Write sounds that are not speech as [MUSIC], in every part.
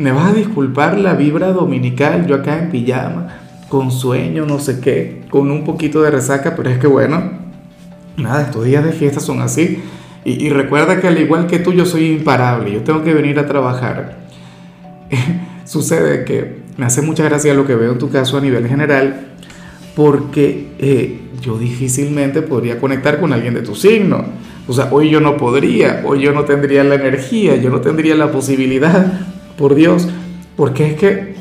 me vas a disculpar la vibra dominical, yo acá en pijama, con sueño, no sé qué, con un poquito de resaca, pero es que bueno, nada, estos días de fiesta son así. Y, recuerda que al igual que tú, yo soy imparable, yo tengo que venir a trabajar. [LAUGHS] Sucede que me hace mucha gracia lo que veo en tu caso a nivel general, porque eh, yo difícilmente podría conectar con alguien de tu signo. O sea, hoy yo no podría, hoy yo no tendría la energía, yo no tendría la posibilidad por Dios, porque es que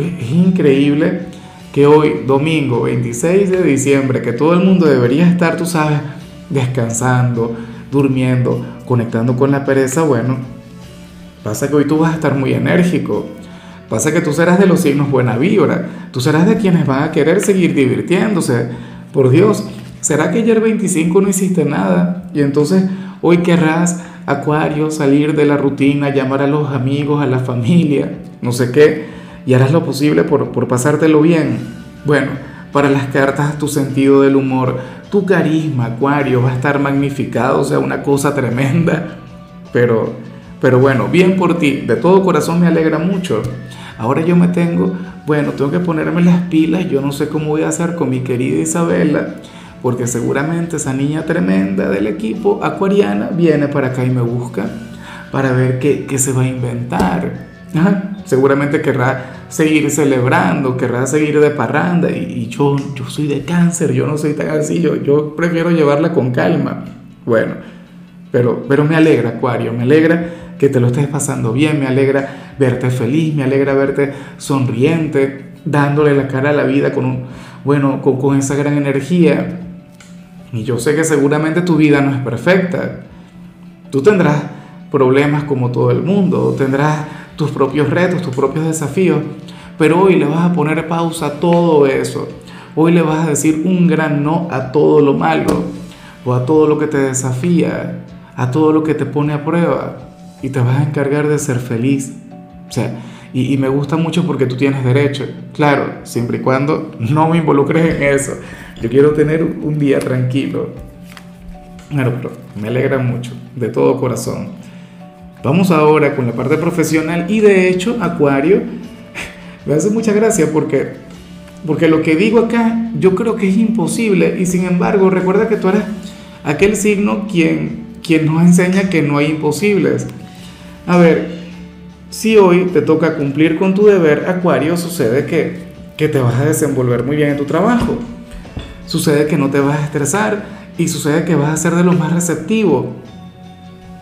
es increíble que hoy, domingo 26 de diciembre, que todo el mundo debería estar, tú sabes, descansando, durmiendo, conectando con la pereza, bueno, pasa que hoy tú vas a estar muy enérgico. Pasa que tú serás de los signos buena vibra, tú serás de quienes van a querer seguir divirtiéndose. Por Dios, ¿será que ayer 25 no hiciste nada? Y entonces hoy querrás Acuario, salir de la rutina, llamar a los amigos, a la familia, no sé qué, y harás lo posible por, por pasártelo bien. Bueno, para las cartas tu sentido del humor, tu carisma, Acuario, va a estar magnificado, o sea, una cosa tremenda. Pero, pero bueno, bien por ti, de todo corazón me alegra mucho. Ahora yo me tengo, bueno, tengo que ponerme las pilas, yo no sé cómo voy a hacer con mi querida Isabela porque seguramente esa niña tremenda del equipo acuariana viene para acá y me busca para ver qué, se va a inventar. Seguramente querrá seguir celebrando, querrá seguir de parranda y, yo, yo soy de cáncer, yo no soy tan así, yo, prefiero llevarla con calma. Bueno, pero, pero me alegra, Acuario, me alegra que te lo estés pasando bien, me alegra verte feliz, me alegra verte sonriente, dándole la cara a la vida con un, bueno, con, con esa gran energía. Y yo sé que seguramente tu vida no es perfecta. Tú tendrás problemas como todo el mundo, tendrás tus propios retos, tus propios desafíos, pero hoy le vas a poner pausa a todo eso. Hoy le vas a decir un gran no a todo lo malo o a todo lo que te desafía, a todo lo que te pone a prueba y te vas a encargar de ser feliz. O sea, y, me gusta mucho porque tú tienes derecho, claro, siempre y cuando no me involucres en eso. Yo quiero tener un día tranquilo. Claro, pero me alegra mucho, de todo corazón. Vamos ahora con la parte profesional y de hecho, Acuario, [LAUGHS] me hace mucha gracia porque, porque lo que digo acá yo creo que es imposible y sin embargo recuerda que tú eres aquel signo quien, quien nos enseña que no hay imposibles. A ver, si hoy te toca cumplir con tu deber, Acuario, sucede que, que te vas a desenvolver muy bien en tu trabajo sucede que no te vas a estresar y sucede que vas a ser de los más receptivos.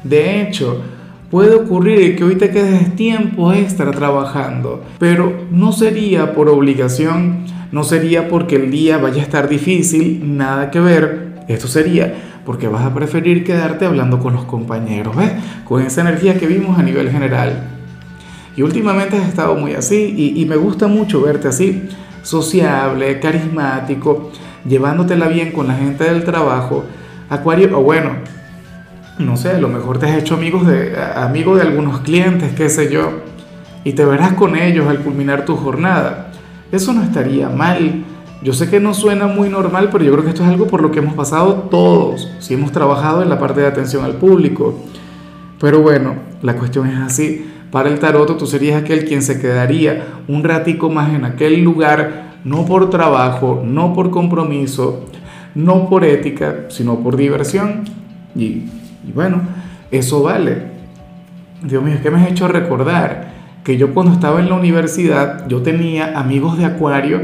De hecho, puede ocurrir que hoy te quedes tiempo extra trabajando, pero no sería por obligación, no sería porque el día vaya a estar difícil, nada que ver. Esto sería porque vas a preferir quedarte hablando con los compañeros, ¿ves? Con esa energía que vimos a nivel general. Y últimamente has estado muy así y, me gusta mucho verte así, sociable, carismático llevándotela bien con la gente del trabajo, Acuario, o bueno, no sé, a lo mejor te has hecho amigos de, amigo de algunos clientes, qué sé yo, y te verás con ellos al culminar tu jornada. Eso no estaría mal. Yo sé que no suena muy normal, pero yo creo que esto es algo por lo que hemos pasado todos, si hemos trabajado en la parte de atención al público. Pero bueno, la cuestión es así. Para el tarot tú serías aquel quien se quedaría un ratico más en aquel lugar no por trabajo, no por compromiso, no por ética, sino por diversión. Y, bueno, eso vale. Dios mío, es me has hecho recordar que yo cuando estaba en la universidad, yo tenía amigos de acuario,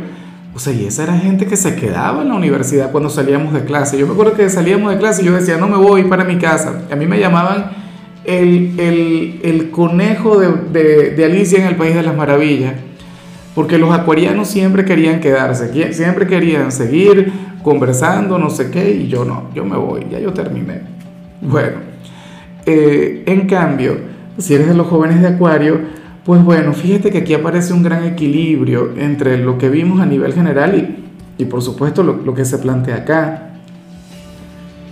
o sea, y esa era gente que se quedaba en la universidad cuando salíamos de clase. Yo me acuerdo que salíamos de clase y yo decía, no me voy para mi casa. A mí me llamaban el, conejo de, de Alicia en el País de las Maravillas porque los acuarianos siempre querían quedarse, siempre querían seguir conversando, no sé qué, y yo no, yo me voy, ya yo terminé. Bueno, eh, en cambio, si eres de los jóvenes de Acuario, Pues bueno, fíjate que aquí aparece un gran equilibrio entre lo que vimos a nivel general y, y por supuesto lo, lo que se plantea acá.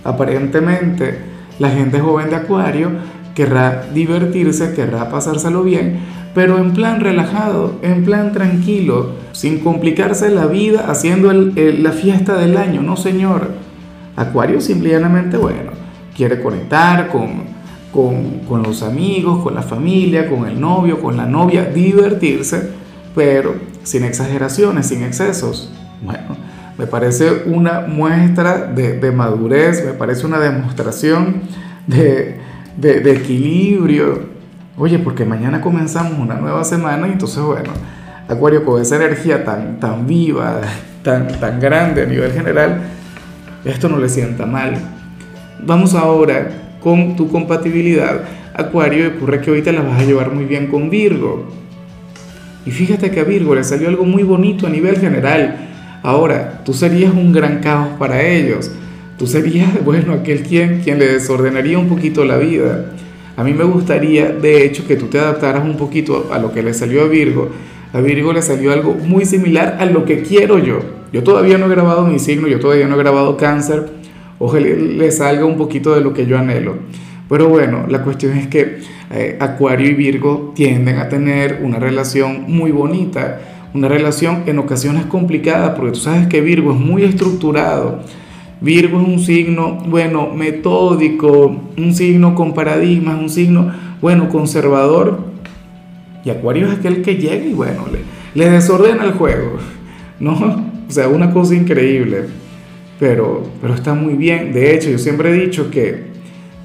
Aparentemente, la gente joven de Acuario querrá divertirse, querrá pasárselo bien, pero en plan relajado, en plan tranquilo, sin complicarse la vida haciendo la fiesta del año, no señor. Acuario simplemente, bueno, quiere conectar con, con, con los amigos, con la familia, con el novio, con la novia, divertirse, pero sin exageraciones, sin excesos. Bueno, me parece una muestra de, de madurez, me parece una demostración de, de, equilibrio, Oye, porque mañana comenzamos una nueva semana y entonces, bueno, Acuario con esa energía tan, tan viva, tan, tan grande a nivel general, esto no le sienta mal. Vamos ahora con tu compatibilidad. Acuario, ocurre que te la vas a llevar muy bien con Virgo. Y fíjate que a Virgo le salió algo muy bonito a nivel general. Ahora, tú serías un gran caos para ellos. Tú serías, [LAUGHS] bueno, aquel quien, quien le desordenaría un poquito la vida. A mí me gustaría, de hecho, que tú te adaptaras un poquito a lo que le salió a Virgo. A Virgo le salió algo muy similar a lo que quiero yo. Yo todavía no he grabado mi signo, yo todavía no he grabado cáncer. Ojalá le salga un poquito de lo que yo anhelo. Pero bueno, la cuestión es que eh, Acuario y Virgo tienden a tener una relación muy bonita, una relación en ocasiones complicada, porque tú sabes que Virgo es muy estructurado Virgo es un signo, bueno, metódico, un signo con paradigmas, un signo, bueno, conservador. Y Acuario es aquel que llega y, bueno, le, desordena el juego, ¿no? O sea, una cosa increíble. Pero, pero está muy bien. De hecho, yo siempre he dicho que,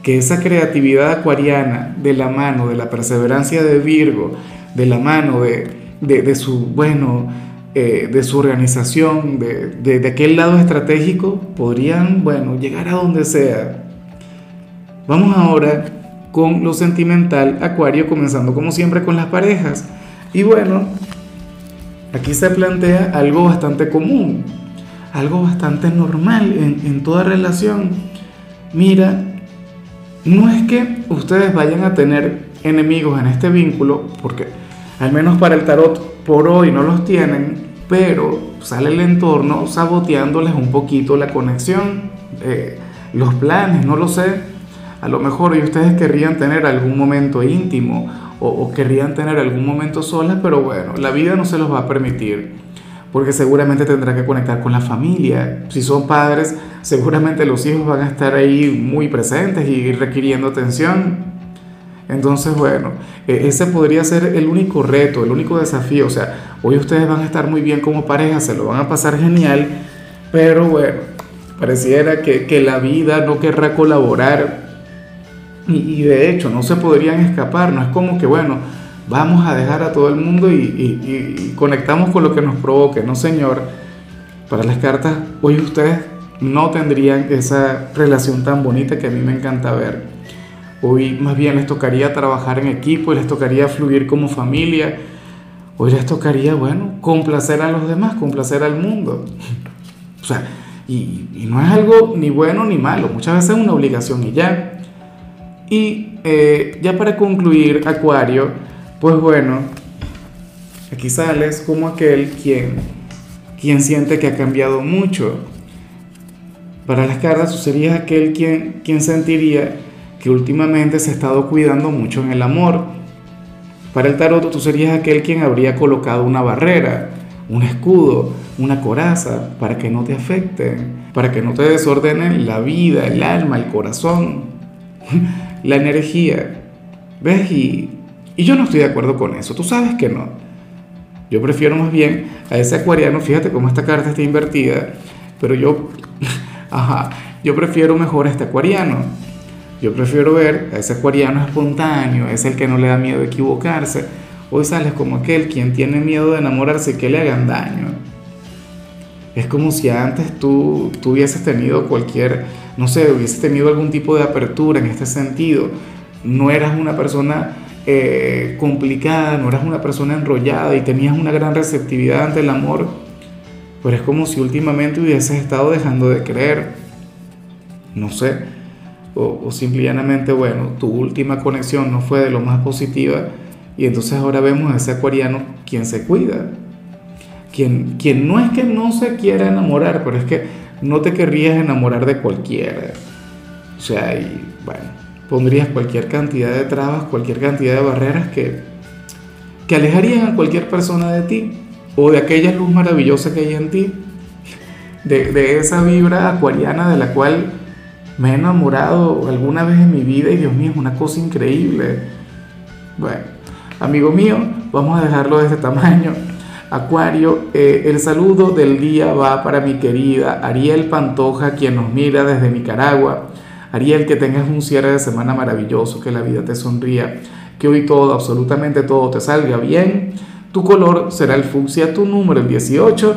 que esa creatividad acuariana de la mano de la perseverancia de Virgo, de la mano de, de, de su, bueno, eh, de su organización, de, de, aquel lado estratégico, podrían, bueno, llegar a donde sea. Vamos ahora con lo sentimental, Acuario, comenzando como siempre con las parejas. Y bueno, aquí se plantea algo bastante común, algo bastante normal en, en toda relación. Mira, no es que ustedes vayan a tener enemigos en este vínculo, porque al menos para el tarot por hoy no los tienen, pero sale el entorno saboteándoles un poquito la conexión, eh, los planes, no lo sé. A lo mejor y ustedes querrían tener algún momento íntimo o, o querrían tener algún momento solas, pero bueno, la vida no se los va a permitir porque seguramente tendrá que conectar con la familia. Si son padres, seguramente los hijos van a estar ahí muy presentes y requiriendo atención. Entonces, bueno, e, ese podría ser el único reto, el único desafío. O sea, hoy ustedes van a estar muy bien como pareja, se lo van a pasar genial, pero bueno, pareciera que, la vida no querrá colaborar y, de hecho no se podrían escapar. No es como que, bueno, vamos a dejar a todo el mundo y, y conectamos con lo que nos provoque. No, señor. Para las cartas, hoy ustedes no tendrían esa relación tan bonita que a mí me encanta ver. Hoy más bien les tocaría trabajar en equipo, les tocaría fluir como familia. Hoy les tocaría, bueno, complacer a los demás, complacer al mundo. O sea, y, no es algo ni bueno ni malo, muchas veces es una obligación y ya. Y eh, ya para concluir, Acuario, pues bueno, aquí sales como aquel quien, quien siente que ha cambiado mucho. Para las cartas, tú aquel quien, quien sentiría que últimamente se ha estado cuidando mucho en el amor. Para el tarot tú serías aquel quien habría colocado una barrera, un escudo, una coraza para que no te afecten, para que no te desordenen la vida, el alma, el corazón, [LAUGHS] la energía. ¿Ves? Y, y yo no estoy de acuerdo con eso, tú sabes que no. Yo prefiero más bien a ese acuariano, fíjate cómo esta carta está invertida, pero yo, [LAUGHS] ajá, yo prefiero mejor a este acuariano yo prefiero ver a ese acuariano espontáneo, es el que no le da miedo equivocarse. Hoy sales como aquel quien tiene miedo de enamorarse y que le hagan daño. Es como si antes tú, tú hubieses tenido cualquier, no sé, hubieses tenido algún tipo de apertura en este sentido. No eras una persona eh, complicada, no eras una persona enrollada y tenías una gran receptividad ante el amor. Pero es como si últimamente hubieses estado dejando de creer. No sé o, simplemente, bueno, tu última conexión no fue de lo más positiva Y entonces ahora vemos a ese acuariano quien se cuida, quien, quien no es que no se quiera enamorar, pero es que no te querrías enamorar de cualquiera. O sea, y bueno, pondrías cualquier cantidad de trabas, cualquier cantidad de barreras que, que alejarían a cualquier persona de ti o de aquella luz maravillosa que hay en ti, de, de esa vibra acuariana de la cual me he enamorado alguna vez en mi vida y Dios mío, es una cosa increíble. Bueno, amigo mío, vamos a dejarlo de este tamaño. Acuario, eh, el saludo del día va para mi querida Ariel Pantoja, quien nos mira desde Nicaragua. Ariel, que tengas un cierre de semana maravilloso, que la vida te sonría, que hoy todo, absolutamente todo te salga bien. Tu color será el fucsia, tu número el 18.